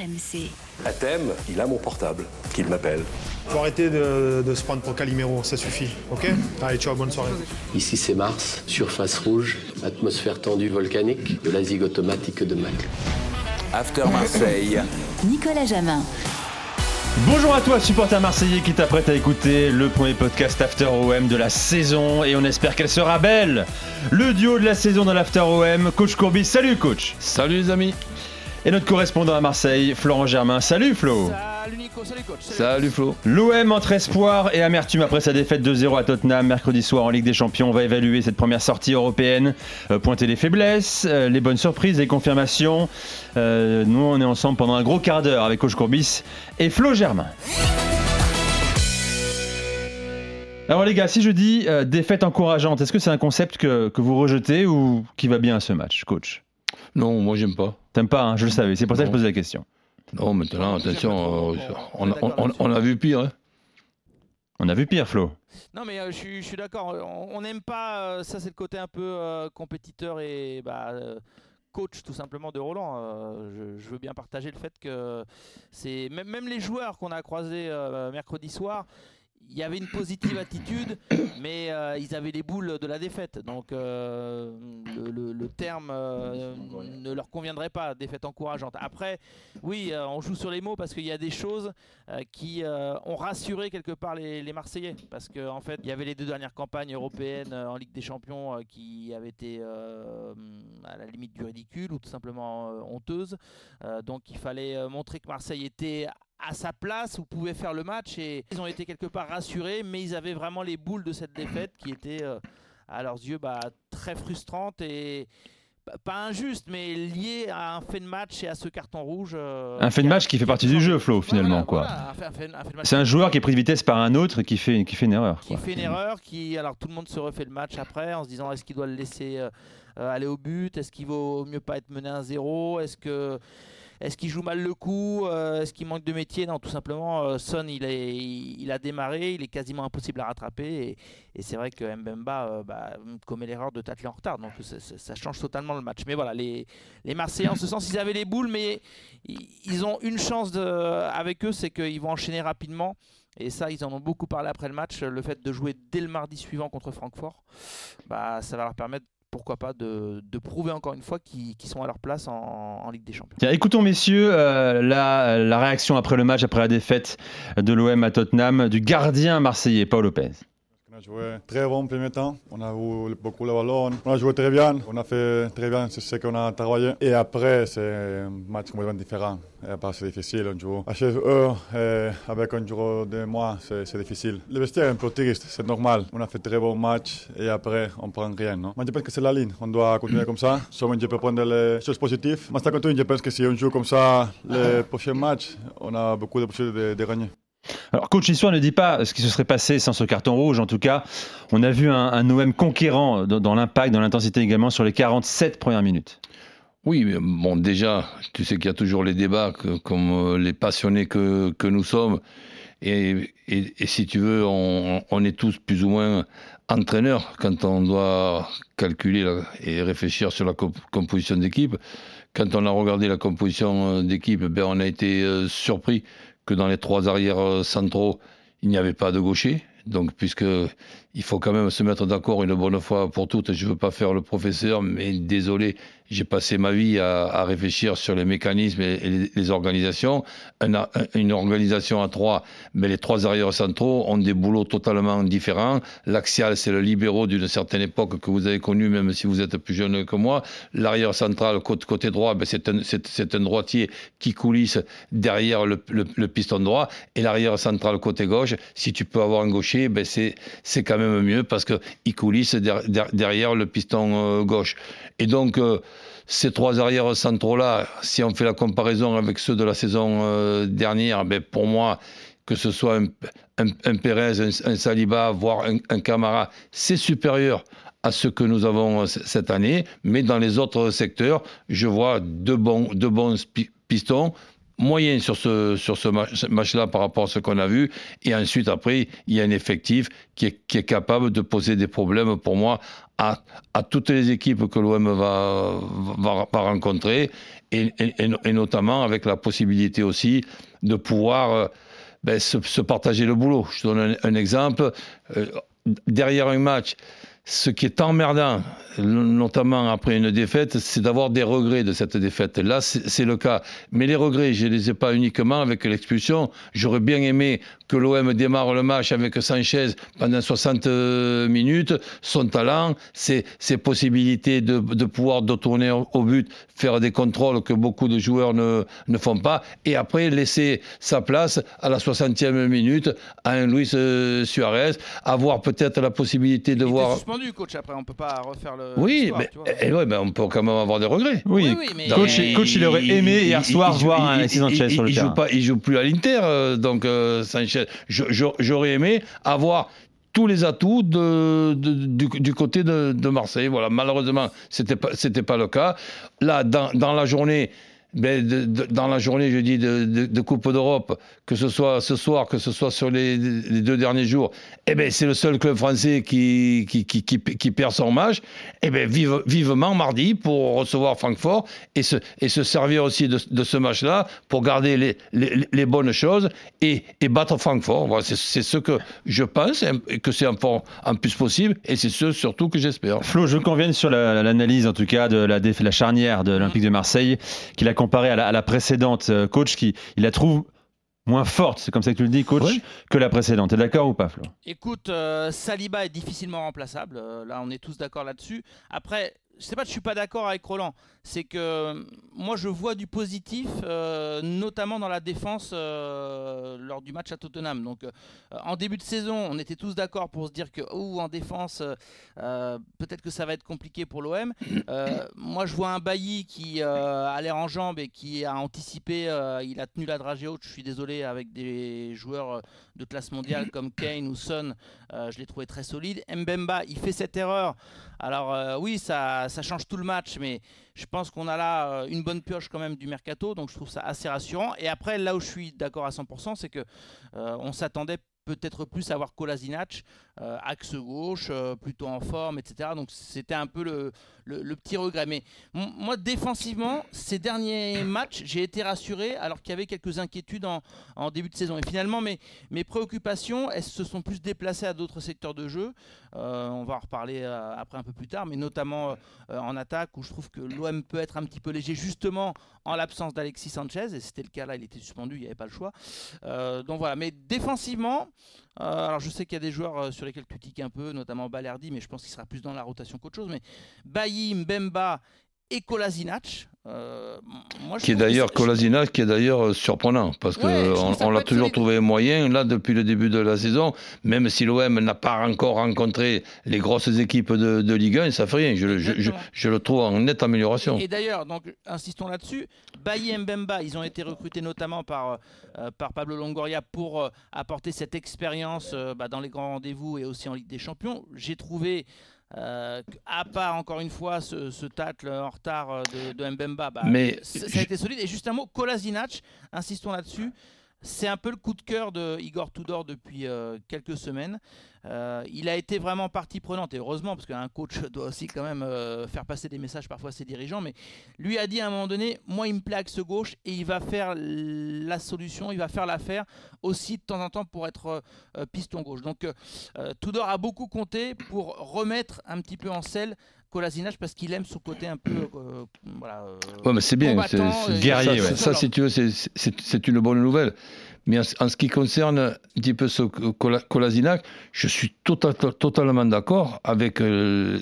RMC. À thème, il a mon portable, qu'il m'appelle. Faut arrêter de, de se prendre pour Calimero, ça suffit, ok Allez, ciao, bonne soirée. Ici c'est Mars, surface rouge, atmosphère tendue volcanique, de la zig automatique de Mac. After Marseille. Nicolas Jamin. Bonjour à toi, supporter marseillais qui t'apprête à écouter le premier podcast After OM de la saison et on espère qu'elle sera belle. Le duo de la saison dans l'After OM, coach Courbis. Salut coach. Salut les amis. Et notre correspondant à Marseille, Florent Germain. Salut Flo. Salut Nico, salut coach. Salut Flo. L'OM entre espoir et amertume après sa défaite 2-0 à Tottenham mercredi soir en Ligue des Champions. On va évaluer cette première sortie européenne, euh, pointer les faiblesses, euh, les bonnes surprises, les confirmations. Euh, nous, on est ensemble pendant un gros quart d'heure avec Coach Courbis et Flo Germain. Alors les gars, si je dis défaite encourageante, est-ce que c'est un concept que, que vous rejetez ou qui va bien à ce match, coach? Non, moi j'aime pas. T'aimes pas, hein, je le savais, c'est pour ça que je posais la question. Non, maintenant, attention, euh, on, on a vu pire. hein. On a vu pire, Flo. Non mais euh, je suis- je suis d'accord, on on n'aime pas, euh, ça c'est le côté un peu euh, compétiteur et bah, euh, coach tout simplement de Roland. Euh, je, je veux bien partager le fait que c'est même, même les joueurs qu'on a croisés euh, mercredi soir, il y avait une positive attitude, mais euh, ils avaient les boules de la défaite. Donc euh, le, terme euh, ne leur conviendrait pas, défaite encourageante. Après, oui, on joue sur les mots parce qu'il y a des choses qui ont rassuré quelque part les, Marseillais. Parce qu'en en fait, il y avait les deux dernières campagnes européennes en Ligue des Champions qui avaient été à la limite du ridicule ou tout simplement honteuses. Donc il fallait montrer que Marseille était à sa place ou pouvait faire le match et ils ont été quelque part rassurés mais ils avaient vraiment les boules de cette défaite qui était euh, à leurs yeux bah, très frustrante et bah, pas injuste mais liée à un fait de match et à ce carton rouge euh, Un fait de match qui fait partie du jeu, Flo, finalement, voilà, voilà, C'est un joueur qui est pris de vitesse par un autre et qui fait, qui fait une erreur. qui quoi. fait une erreur, qui alors tout le monde se refait le match après en se disant est-ce qu'il doit le laisser euh, aller au but, est-ce qu'il vaut mieux pas être mené 1-0, est-ce que est-ce qu'il joue mal le coup, Euh, est-ce qu'il manque de métier? Non, tout simplement, euh, Son il, a démarré, il est quasiment impossible à rattraper et, c'est vrai que Mbemba euh, bah, commet l'erreur de tacler en retard, donc ça, change totalement le match. Mais voilà, les, Marseillais en ce sens ils avaient les boules, mais ils, ont une chance avec eux, c'est qu'ils vont enchaîner rapidement. Et ça, ils en ont beaucoup parlé après le match. Le fait de jouer dès le mardi suivant contre Francfort, bah, ça va leur permettre, pourquoi pas, de, prouver encore une fois qu'ils sont à leur place en, Ligue des Champions. Écoutons, messieurs, euh, la réaction après le match, après la défaite de l'OM à Tottenham, du gardien marseillais, Paul Lopez. On a joué très bon premier temps, on a eu beaucoup le ballon, on a joué très bien, on a fait très bien ce qu'on a travaillé. Et après, c'est un match complètement différent. Après, c'est difficile, on joue à chez eux, et avec un joueur de moi, c'est difficile. Le vestiaire est un peu triste, c'est normal. On a fait très bon match et après, on prend rien. Non? Moi, je pense que c'est la ligne, on doit continuer comme ça. Seulement, je peux prendre les choses positives. Mais ça continue, je pense que si on joue comme ça les prochains matchs, on a beaucoup de possibilités de, de gagner. Alors, coach, l'histoire ne dit pas ce qui se serait passé sans ce carton rouge. En tout cas, on a vu un, un OM conquérant dans, l'impact, dans l'intensité également sur les 47 premières minutes. Oui, bon, déjà, tu sais qu'il y a toujours les débats, comme euh, les passionnés que, nous sommes. Et, si tu veux, on, est tous plus ou moins entraîneurs quand on doit calculer et réfléchir sur la comp- composition d'équipe. Quand on a regardé la composition euh, d'équipe, ben, on a été euh, surpris que dans les trois arrières euh, centraux, il n'y avait pas de gaucher. Donc, puisque il faut quand même se mettre d'accord une bonne fois pour toutes. Je ne veux pas faire le professeur, mais désolé, j'ai passé ma vie à, réfléchir sur les mécanismes et, les, organisations. Une organisation à trois, mais les trois arrières centraux ont des boulots totalement différents. L'axial, c'est le libéraux d'une certaine époque que vous avez connu, même si vous êtes plus jeune que moi. L'arrière central, côté, droit, ben c'est un, droitier qui coulisse derrière le, piston droit. Et l'arrière central, côté gauche, si tu peux avoir un gaucher, ben c'est quand même mieux parce qu'il coulisse der- der- derrière le piston euh, gauche. Et donc, euh, ces trois arrières centraux-là, si on fait la comparaison avec ceux de la saison euh, dernière, ben pour moi, que ce soit un, un, un Pérez, un, un Saliba, voire un, Camara, c'est supérieur à ce que nous avons cette année. Mais dans les autres secteurs, je vois deux bons, deux bons pistons moyen sur ce, sur ce ma- ce match-là par rapport à ce qu'on a vu. Et ensuite, après, il y a un effectif qui est, capable de poser des problèmes pour moi à, toutes les équipes que l'OM va, va, rencontrer. et, et, notamment avec la possibilité aussi de pouvoir euh, ben, se, partager le boulot. Je donne un, exemple. Euh, derrière un match, ce qui est emmerdant, notamment après une défaite, c'est d'avoir des regrets de cette défaite. Là, c'est le cas. Mais les regrets, je ne les ai pas uniquement avec l'expulsion. J'aurais bien aimé que l'OM démarre le match avec Sanchez pendant 60 euh, minutes. Son talent, ses, ses possibilités de, de pouvoir de tourner au but, faire des contrôles que beaucoup de joueurs ne, ne font pas. Et après, laisser sa place à la 60e minute à un Luis euh, Suarez. Avoir peut-être la possibilité de Il voir. Coach. Après, on peut pas refaire le. Oui, mais, et eh ouais, mais on peut quand même avoir des regrets. Oui, coach, coach, il aurait aimé hier soir voir un Sanchez sur le il terrain. Joue pas, il joue plus à l'Inter, euh, donc euh, Sanchez. J'aurais aimé avoir tous les atouts de, du, côté de, Marseille. Voilà, malheureusement, c'était pas c'était pas le cas. Là, dans, dans la journée, ben, dans la journée, je dis, de, Coupe d'Europe, que ce soit ce soir, que ce soit sur les, deux derniers jours, eh ben, c'est le seul club français qui, qui, perd son match. Eh ben, vive, vivement mardi pour recevoir Francfort et se, et se servir aussi de, ce match-là pour garder les, les, bonnes choses et, et battre Francfort. Voilà, c'est ce que je pense, et que c'est un plus possible, et c'est ce surtout que j'espère. Flo, je conviens sur l'analyse, en tout cas, de la, la charnière de l'Olympique de Marseille, qu'il a comparé à la, précédente euh, coach qui il la trouve moins forte, c'est comme ça que tu le dis, coach, que la précédente. T'es d'accord ou pas, Flo? Écoute, euh, Saliba est difficilement remplaçable. Euh, là, on est tous d'accord là-dessus. Après, je sais pas, je suis pas d'accord avec Roland. C'est que moi, je vois du positif, euh, notamment dans la défense euh, lors du match à Tottenham. Donc, euh, en début de saison, on était tous d'accord pour se dire que, oh, en défense, peut-être que ça va être compliqué pour l'OM. moi, je vois un Bailly qui a l'air en jambes et qui a anticipé. il a tenu la dragée haute. Je suis désolé avec des joueurs de classe mondiale comme Kane ou Son. je l'ai trouvé très solide. Mbemba, il fait cette erreur. Alors oui, ça ça change tout le match, mais je pense qu'on a là euh, une bonne pioche quand même du mercato, donc je trouve ça assez rassurant. Et après, là où je suis d'accord à 100%, c'est que euh, on s'attendait peut-être plus à voir Kolasinac, euh, axe gauche, plutôt en forme, etc. Donc c'était un peu le, le, petit regret. Mais moi, défensivement, ces derniers matchs, j'ai été rassuré alors qu'il y avait quelques inquiétudes en, en, début de saison. Et finalement, mes, mes préoccupations, elles se sont plus déplacées à d'autres secteurs de jeu. Euh, on va en reparler euh, après un peu plus tard, mais notamment euh, en attaque où je trouve que l'OM peut être un petit peu léger justement en l'absence d'Alexis Sanchez. Et c'était le cas là, il était suspendu, il n'y avait pas le choix. donc voilà, mais défensivement, alors je sais qu'il y a des joueurs sur lesquels tu tiques un peu, notamment Balerdi, mais je pense qu'il sera plus dans la rotation qu'autre chose. Mais Bailly, Mbemba et Kolasinac. Euh, qui est d'ailleurs Kolasinac, qui est d'ailleurs euh, surprenant parce qu'on on, l'a toujours trouvé moyen là depuis le début de la saison, même si l'OM n'a pas encore rencontré les grosses équipes de, Ligue 1, ça fait rien. Je, je, le trouve en nette amélioration. Et, d'ailleurs, donc insistons là-dessus, Bailly et Mbemba, ils ont été recrutés notamment par, euh, par Pablo Longoria pour apporter cette expérience bah, dans les grands rendez-vous et aussi en Ligue des Champions. J'ai trouvé euh, à part encore une fois ce, ce tacle en retard euh, de, de Mbemba, bah, Mais ça a été solide. Et juste un mot, Kolasinac, insistons là-dessus. C'est un peu le coup de cœur de Igor Tudor depuis euh, quelques semaines. Euh, il a été vraiment partie prenante, et heureusement, parce qu'un coach doit aussi quand même euh, faire passer des messages parfois à ses dirigeants, mais lui a dit à un moment donné, moi il me plaque ce gauche, et il va faire la solution, il va faire l'affaire aussi de temps en temps pour être piston gauche. Donc Tudor a beaucoup compté pour remettre un petit peu en selle Kolasinac parce qu'il aime son côté un peu euh, voilà, ouais, mais c'est bien, c'est guerrier. Ça, ça, si tu veux, c'est une bonne nouvelle. Mais en, ce qui concerne un petit peu ce Kolasinac, je suis tota-, totalement d'accord avec euh,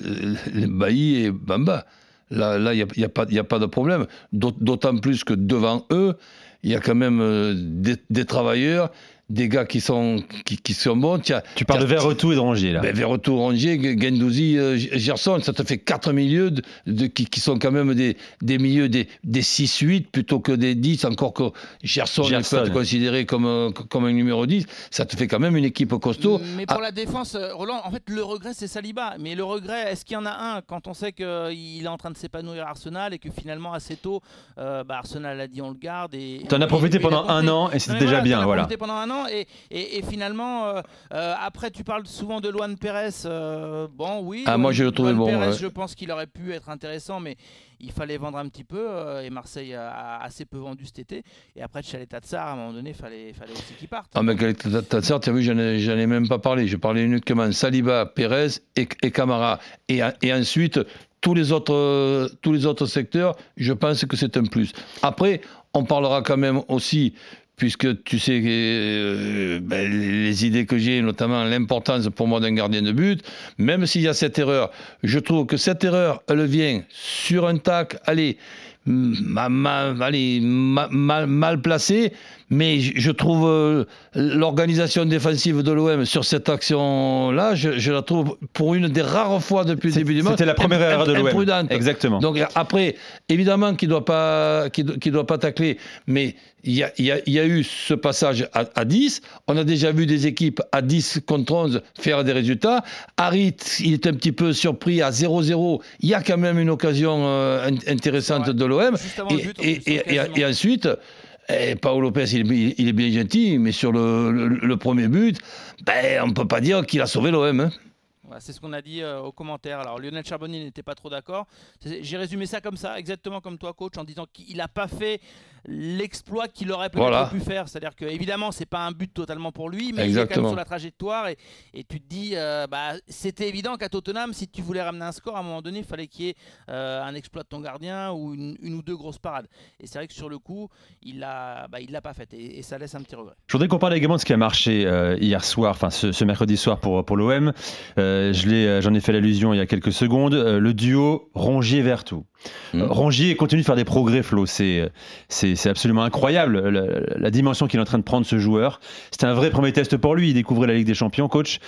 les Bailly et Bamba. Là, il n'y a, a, pas, a pas de problème. D'autant plus que devant eux, il y a quand même euh, des, des travailleurs des gars qui sont, qui, qui sont bons. tu parles de Verretou et de Rongier, là. Ben, Verretou, Rongier, Gendouzi, euh, Gerson, ça te fait quatre milieux de, qui, qui, sont quand même des, des milieux des, des 6-8 plutôt que des 10, encore que Gerson, Gerson peut être considéré comme, euh, comme un numéro 10. Ça te fait quand même une équipe costaud. Mais pour ah. la défense, euh, Roland, en fait, le regret, c'est Saliba. Mais le regret, est-ce qu'il y en a un quand on sait qu'il est en train de s'épanouir à Arsenal et que finalement, assez tôt, bah, Arsenal a dit on le garde. Et, tu en as profité pendant un an et c'était déjà bien. En voilà. profité pendant un an intéressant. Et, et, finalement, après, tu parles souvent de Luan Pérez. bon, oui. Ah, moi, je le trouvais bon. Pérez, Je pense qu'il aurait pu être intéressant, mais il fallait vendre un petit peu euh, et Marseille a assez peu vendu cet été. Et après, Chalet Tatsar, à un moment donné, il fallait, fallait aussi qu'il parte. Ah, mais Tatsar, tu as vu, j'en ai, même pas parlé. Je parlais uniquement Saliba, Pérez et, et Camara. Et, et ensuite, tous les, autres, tous les autres secteurs, je pense que c'est un plus. Après, on parlera quand même aussi puisque tu sais euh, ben, les idées que j'ai, notamment l'importance pour moi d'un gardien de but, même s'il y a cette erreur, je trouve que cette erreur, elle vient sur un tac, allez, mal, allez, mal, mal placé, mais je trouve euh, l'organisation défensive de l'OM sur cette action-là, je, la trouve pour une des rares fois depuis le début du match. C'était la première erreur de l'OM. Exactement. Donc après, évidemment qu'il ne doit, pas, doit pas tacler, mais il y, a, y a, eu ce passage à, 10. On a déjà vu des équipes à 10 contre 11 faire des résultats. Harit, il est un petit peu surpris à 0-0. Il y a quand même une occasion euh, intéressante de l'OM. Et, et, ensuite, et Paolo Lopez, il, est bien gentil, mais sur le, premier but, ben, on ne peut pas dire qu'il a sauvé l'OM. Hein. c'est ce qu'on a dit euh, aux commentaires. Alors Lionel Charbonnier n'était pas trop d'accord. J'ai résumé ça comme ça, exactement comme toi, coach, en disant qu'il n'a pas fait l'exploit qu'il aurait peut-être pu faire. C'est-à-dire que évidemment, c'est pas un but totalement pour lui, mais il est quand même sur la trajectoire et, et tu te dis, euh, bah, c'était évident qu'à Tottenham, si tu voulais ramener un score, à un moment donné, il fallait qu'il y ait euh, un exploit de ton gardien ou une, ou deux grosses parades. Et c'est vrai que sur le coup, il l'a, bah, il l'a pas fait et, ça laisse un petit regret. Je voudrais qu'on parle également de ce qui a marché euh, hier soir, enfin ce, mercredi soir pour pour l'OM. je l'ai, j'en ai fait l'allusion il y a quelques secondes. le duo Rongier-Vertou. Mmh. Rongier continue de faire des progrès, Flo. C'est, c'est c'est absolument incroyable la, dimension qu'il est en train de prendre ce joueur. C'était un vrai premier test pour lui. Il découvrait la Ligue des Champions, coach.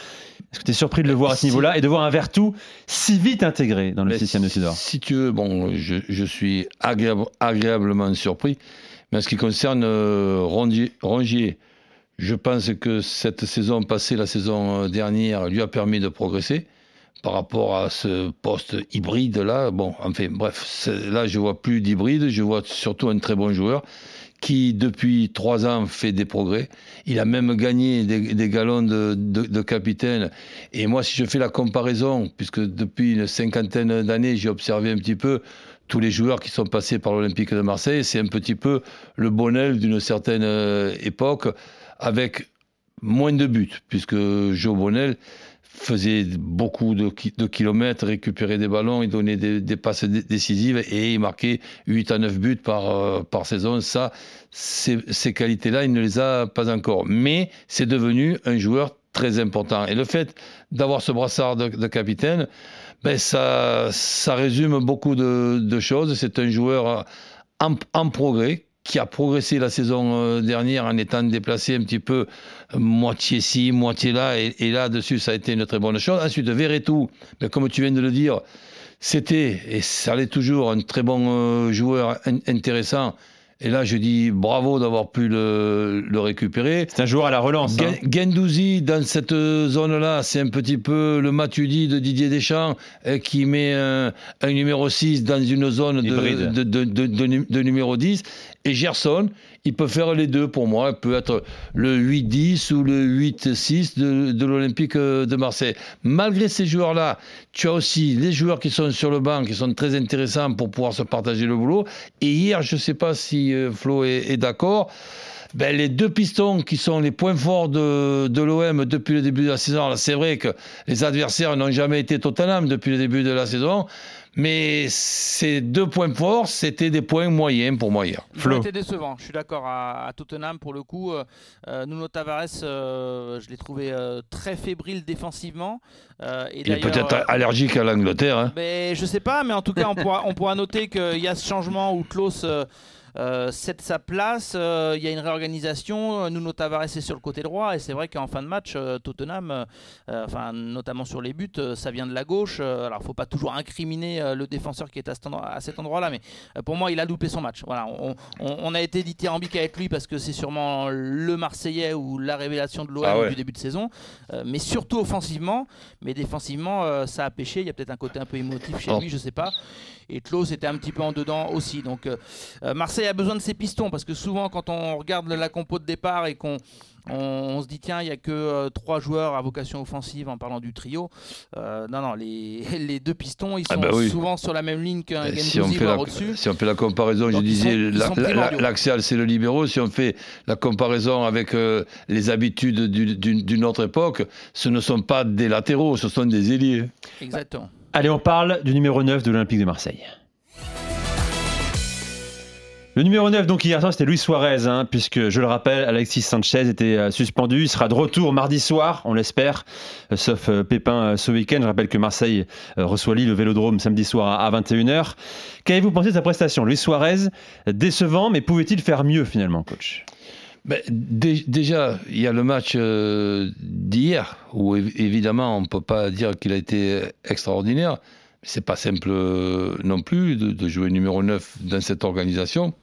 Est-ce que tu es surpris de le voir à ce niveau-là et de voir un Vertou si vite intégré dans le système de Sidor? Si tu veux, bon, je, suis agréablement surpris. Mais en ce qui concerne euh, Rongier, je pense que cette saison passée, la saison dernière, lui a permis de progresser par rapport à ce poste hybride là. Bon, enfin bref, là je vois plus d'hybride, je vois surtout un très bon joueur qui depuis trois ans fait des progrès. Il a même gagné des, galons de, capitaine. Et moi, si je fais la comparaison, puisque depuis une cinquantaine d'années, j'ai observé un petit peu tous les joueurs qui sont passés par l'Olympique de Marseille, c'est un petit peu le Bonnel d'une certaine euh, époque, avec moins de buts, puisque Joe Bonnel, faisait beaucoup de, kilomètres, récupérait des ballons, il donnait des, passes décisives et il marquait 8 à 9 buts par, euh, par saison. Ça, ces, qualités-là, il ne les a pas encore. Mais c'est devenu un joueur très important. Et le fait d'avoir ce brassard de, capitaine, ben ça, ça résume beaucoup de, choses. C'est un joueur en, en progrès qui a progressé la saison euh, dernière en étant déplacé un petit peu euh, moitié ci, moitié là, et, là-dessus, ça a été une très bonne chose. Ensuite, Verretou, ben, comme tu viens de le dire, c'était, et ça l'est toujours, un très bon euh, joueur intéressant, et là, je dis bravo d'avoir pu le, récupérer. C'est un joueur à la relance. Hein. Gendouzi, dans cette zone-là, c'est un petit peu le Matuidi de Didier Deschamps qui met un, numéro 6 dans une zone de, de, numéro 10. Et Gerson, il peut faire les deux pour moi. Il peut être le 8-10 ou le 8-6 de, l'Olympique de Marseille. Malgré ces joueurs-là, tu as aussi les joueurs qui sont sur le banc, qui sont très intéressants pour pouvoir se partager le boulot. Et hier, je ne sais pas si euh, Flo est, d'accord. Ben, les deux pistons qui sont les points forts de, de l'OM depuis le début de la saison. C'est vrai que les adversaires n'ont jamais été Tottenham depuis le début de la saison. Mais ces deux points forts, c'était des points moyens pour moi hier. Flo. C'était décevant, je suis d'accord. À, Tottenham, pour le coup, euh, euh, Nuno Tavares, euh, je l'ai trouvé très fébrile défensivement. Il est peut-être allergique à l'Angleterre. Hein. Mais, je sais pas, mais en tout cas, on pourra, on pourra noter qu'il y a ce changement où Klaus euh, c'est sa place. Euh, il y a une réorganisation. Nuno Tavares est sur le côté droit et c'est vrai qu'en fin de match, euh, Tottenham, enfin notamment sur les buts, ça vient de la gauche. alors il faut pas toujours incriminer le défenseur qui est à cet endroit-là, mais pour moi, il a loupé son match. Voilà, on, a été dithyrambique avec lui parce que c'est sûrement le Marseillais ou la révélation de l'OM ah du début de saison, mais surtout offensivement. Mais défensivement, ça a pêché. Il y a peut-être un côté un peu émotif chez lui, je sais pas. Et Klaus était un petit peu en dedans aussi. Donc Marseille Marseille a besoin de ses pistons parce que souvent, quand on regarde la compo de départ et qu'on on, se dit tiens, il n'y a que euh, trois joueurs à vocation offensive en parlant du trio. Euh, non, non, les, les, deux pistons, ils ah sont bah souvent sur la même ligne qu'un si on fait la, au-dessus. Si on fait la comparaison, je disais, l'axial c'est le libéraux. Si on fait la comparaison avec euh, les habitudes d'une autre époque, ce ne sont pas des latéraux, ce sont des ailiers. Exactement. Allez, on parle du numéro 9 de l'Olympique de Marseille. Le numéro 9, donc hier soir, c'était Luis Suarez, hein, puisque je le rappelle, Alexis Sanchez était euh, suspendu. Il sera de retour mardi soir, on l'espère, euh, sauf euh, Pépin ce week-end. Je rappelle que Marseille reçoit Lille au vélodrome samedi soir à, 21h. Qu'avez-vous pensé de sa prestation? Luis Suarez, décevant, mais pouvait-il faire mieux finalement, coach? Ben, déjà, il y a le match d'hier, où évidemment on ne peut pas dire qu'il a été extraordinaire. C'est pas simple non plus de, de jouer numéro 9 dans cette organisation.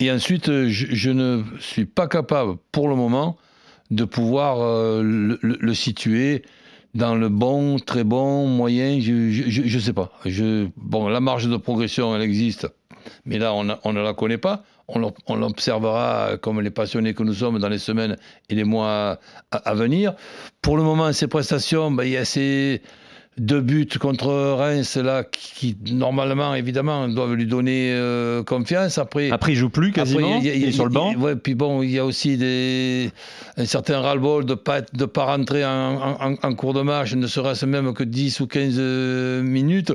Et ensuite, euh, je, ne suis pas capable, pour le moment, de pouvoir euh, le, situer dans le bon, très bon, moyen, je ne sais pas. Je, bon, la marge de progression, elle existe, mais là, on, on ne la connaît pas. On l'observera comme les passionnés que nous sommes dans les semaines et les mois à, venir. Pour le moment, ces prestations, ben, il y a ces deux buts contre Reims là qui, normalement évidemment doivent lui donner euh, confiance. Après après il joue plus quasiment. il, est sur le banc. ouais, puis bon il y a aussi des un certain ras-le-bol de pas de pas rentrer en, en, cours de match ne serait-ce même que 10 ou 15 euh, minutes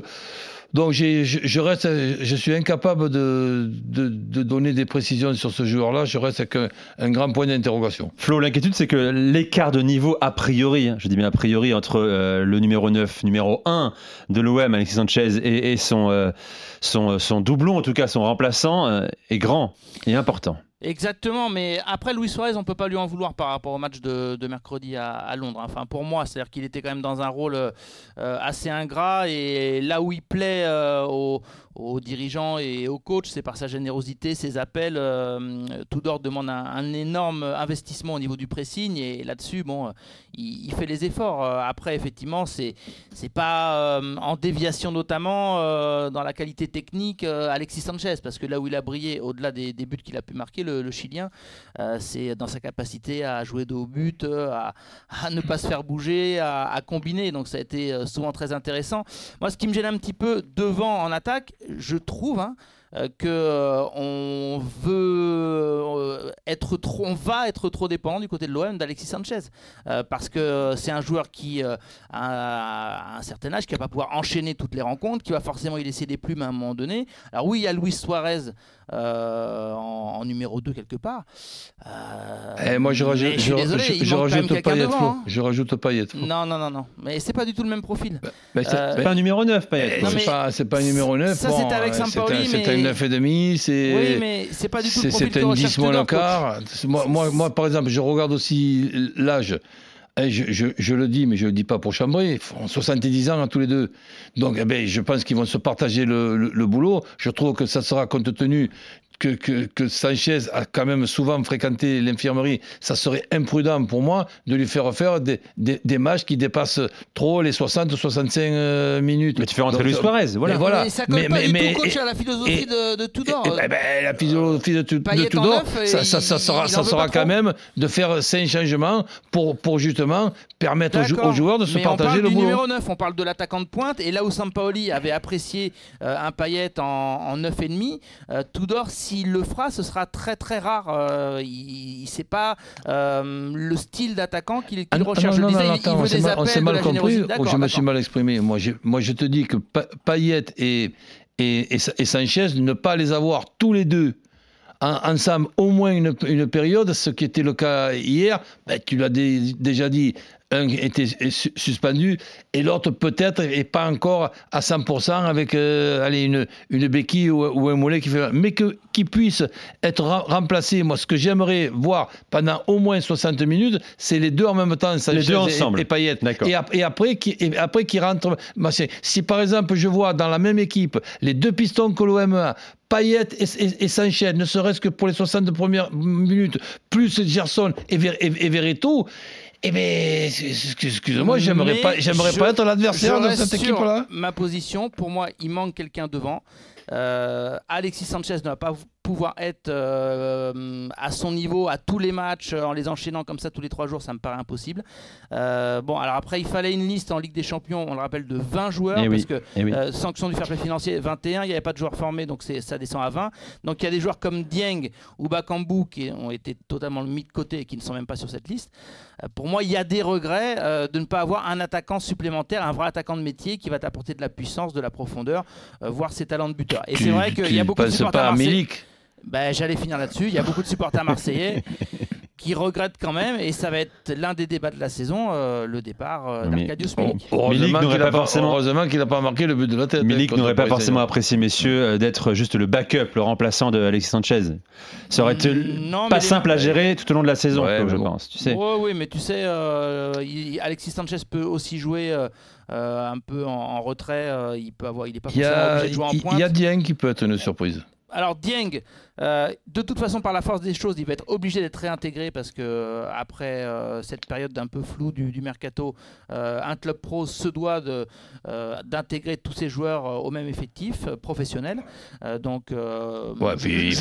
donc je, reste, je suis incapable de, donner des précisions sur ce joueur-là. Je reste avec un, grand point d'interrogation. Flo, l'inquiétude, c'est que l'écart de niveau a priori, hein, je dis bien a priori, entre euh, le numéro 9, numéro 1 de l'OM, Alexis Sanchez, et, son, euh, son, doublon, en tout cas son remplaçant, euh, est grand et important. Exactement, mais après Luis Suarez, on peut pas lui en vouloir par rapport au match de, mercredi à, Londres. Enfin, pour moi, c'est-à-dire qu'il était quand même dans un rôle euh, assez ingrat et là où il plaît euh, aux, dirigeants et aux coachs, c'est par sa générosité, ses appels. Euh, Tudor demande un, énorme investissement au niveau du pressing et là-dessus, bon, il, fait les efforts. Après, effectivement, c'est c'est pas en déviation notamment dans la qualité technique Alexis Sanchez parce que là où il a brillé, au-delà des, des buts qu'il a pu marquer, le, Chilien, euh, c'est dans sa capacité à jouer de haut but, euh, à, ne pas se faire bouger, à, combiner. Donc ça a été euh, souvent très intéressant. Moi, ce qui me gêne un petit peu devant en attaque, je trouve, hein, que on veut être trop, on va être trop dépendant du côté de l'OM d'Alexis Sanchez parce que c'est un joueur qui a un certain âge qui va pas pouvoir enchaîner toutes les rencontres, qui va forcément y laisser des plumes à un moment donné. Alors oui, il y a Luis Suarez en, numéro 2 quelque part. Eh, moi je, rajoute, je, je, je rajoute Payet. Hein. Je rajoute Payet. Non non non non, mais c'est pas du tout le même profil. Bah, bah, c'est pas un numéro 9 Payet. C'est pas c'est pas un numéro 9. Ça c'était avec Sampaoli mais 9,5, c'est. Oui, mais c'est pas du tout le C'est un 10 moins le quart. Moi, moi, moi, par exemple, je regarde aussi l'âge. Eh, je, le dis, mais je ne le dis pas pour chambrer, ils font 70 ans à tous les deux. Donc eh ben, je pense qu'ils vont se partager le, boulot. Je trouve que ça sera compte tenu que, que, Sanchez a quand même souvent fréquenté l'infirmerie, ça serait imprudent pour moi de lui faire faire des, des, matchs qui dépassent trop les 60 ou 65 euh, minutes. Mais tu fais rentrer Luis Suarez, voilà. voilà. Mais ça colle pas du tout, coach, à la philosophie de, de, Tudor. Et, ben, la philosophie de, de Tudor, ça, ça, ça, sera, ça sera quand même de faire cinq changements pour, pour justement permettre aux, joueurs de se partager le boulot. numéro 9, on parle de l'attaquant de pointe, et là où Sampaoli avait apprécié euh, un Payet en, en 9,5, euh, Tudor, s'il le fera, ce sera très très rare. Euh, il ne sait pas euh, le style d'attaquant qu'il ah recherche. Non, non, non, attends, on s'est mal, compris. Je me suis mal exprimé. Moi je, moi, je te dis que Payet et, et, et, Sanchez, ne pas les avoir tous les deux ensemble au moins une, une, période, ce qui était le cas hier, ben, tu l'as déjà dit, un était suspendu et l'autre peut-être et pas encore à 100% avec euh, allez, une, une béquille ou, un mollet qui fait mais que qui puisse être remplacé. Moi ce que j'aimerais voir pendant au moins 60 minutes c'est les deux en même temps les deux ensemble. et, Payet et, et, après qui et après qui rentre si par exemple je vois dans la même équipe les deux pistons que l'OM a Payet et, Sanchez, ne serait-ce que pour les 60 premières minutes, plus Gerson et, et, et Verreto, eh bien, excuse-moi, j'aimerais pas, j'aimerais pas être l'adversaire de cette équipe-là. Ma position, pour moi, il manque quelqu'un devant. Euh, Alexis Sanchez ne va pas pouvoir être euh, à son niveau à tous les matchs en les enchaînant comme ça tous les trois jours, ça me paraît impossible. bon, alors après, il fallait une liste en Ligue des Champions, on le rappelle, de 20 joueurs, Eh parce que sanction du fair play financier, 21, il n'y avait pas de joueurs formés, donc ça descend à 20. Donc il y a des joueurs comme Dieng ou Bakambu qui ont été totalement mis de côté et qui ne sont même pas sur cette liste. pour moi, il y a des regrets de ne pas avoir un attaquant supplémentaire, un vrai attaquant de métier qui va t'apporter de la puissance, de la profondeur, voir ses talents de buteur. Et c'est vrai qu'il y a beaucoup de supporters pas ben, J'allais finir là-dessus. Il y a beaucoup de supporters marseillais qui regrettent quand même, et ça va être l'un des débats de la saison, euh, le départ euh, d'Arcadius Milik. Heureusement qu'il n'a pas, marqué le but de la tête. Milik n'aurait pas forcément apprécié, messieurs, euh, d'être juste le backup, le remplaçant de Alexis Sanchez. Ça aurait été mm, pas simple à gérer tout au long de la saison, je pense. Tu sais. oui, mais tu sais, Alexis Sanchez peut aussi jouer. un peu en, retrait, il peut avoir, il est pas forcément obligé de jouer en pointe. Il y a Dieng qui peut être une surprise. Alors Dieng, euh, de toute façon, par la force des choses, il va être obligé d'être réintégré parce que euh, après euh, cette période d'un peu floue du, mercato, un club pro se doit d'intégrer tous ses joueurs au même effectif professionnel. donc, il,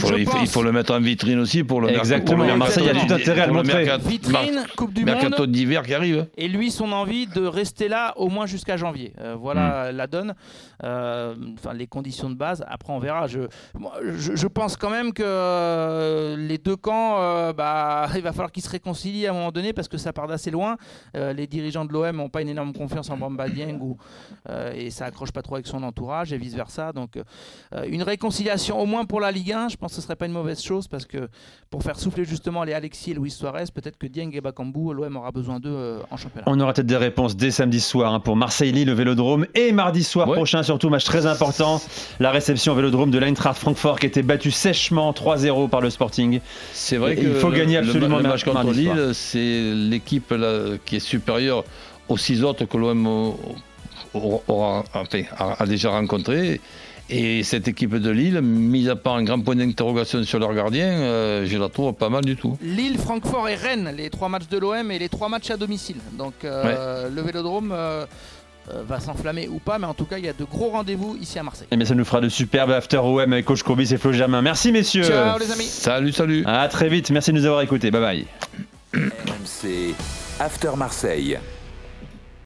faut, le mettre en vitrine aussi pour le Exactement. Mercato. Marseille a tout intérêt à le montrer. vitrine, Coupe du mercato d'hiver qui arrive. Et lui, son envie de rester là au moins jusqu'à janvier. voilà hmm. la donne. Enfin, les conditions de base. Après, on verra. Je, je pense quand même que euh, les deux camps, euh, bah, il va falloir qu'ils se réconcilient à un moment donné parce que ça part d'assez loin. Euh, les dirigeants de l'OM n'ont pas une énorme confiance en Bamba Dieng ou, et ça accroche pas trop avec son entourage et vice versa. Donc une réconciliation au moins pour la Ligue 1, je pense que ce serait pas une mauvaise chose parce que pour faire souffler justement les Alexis et Luis Suarez, peut-être que Dieng et Bakambu, l'OM aura besoin d'eux en championnat. On aura peut-être des réponses dès samedi soir hein, pour Marseille-Lille le Vélodrome et mardi soir prochain surtout match très important, la réception au Vélodrome de l'Eintracht Francfort qui était battu sèchement 3-0 par le Sporting. C'est vrai qu'il faut gagner absolument le, match contre Lille. C'est l'équipe qui est supérieure aux six autres que l'OM aura, a déjà rencontré. Et cette équipe de Lille, mis à part un grand point d'interrogation sur leur gardien, euh, je la trouve pas mal du tout. Lille, Francfort et Rennes, les trois matchs de l'OM et les trois matchs à domicile. Donc euh, le Vélodrome. Euh, va s'enflammer ou pas, mais en tout cas, il y a de gros rendez-vous ici à Marseille. Et eh bien, ça nous fera de superbes after OM avec coach Courbis et Flo Germain. Merci, messieurs. Ciao, les amis. Salut, salut. À très vite. Merci de nous avoir écoutés. Bye bye. RMC After Marseille.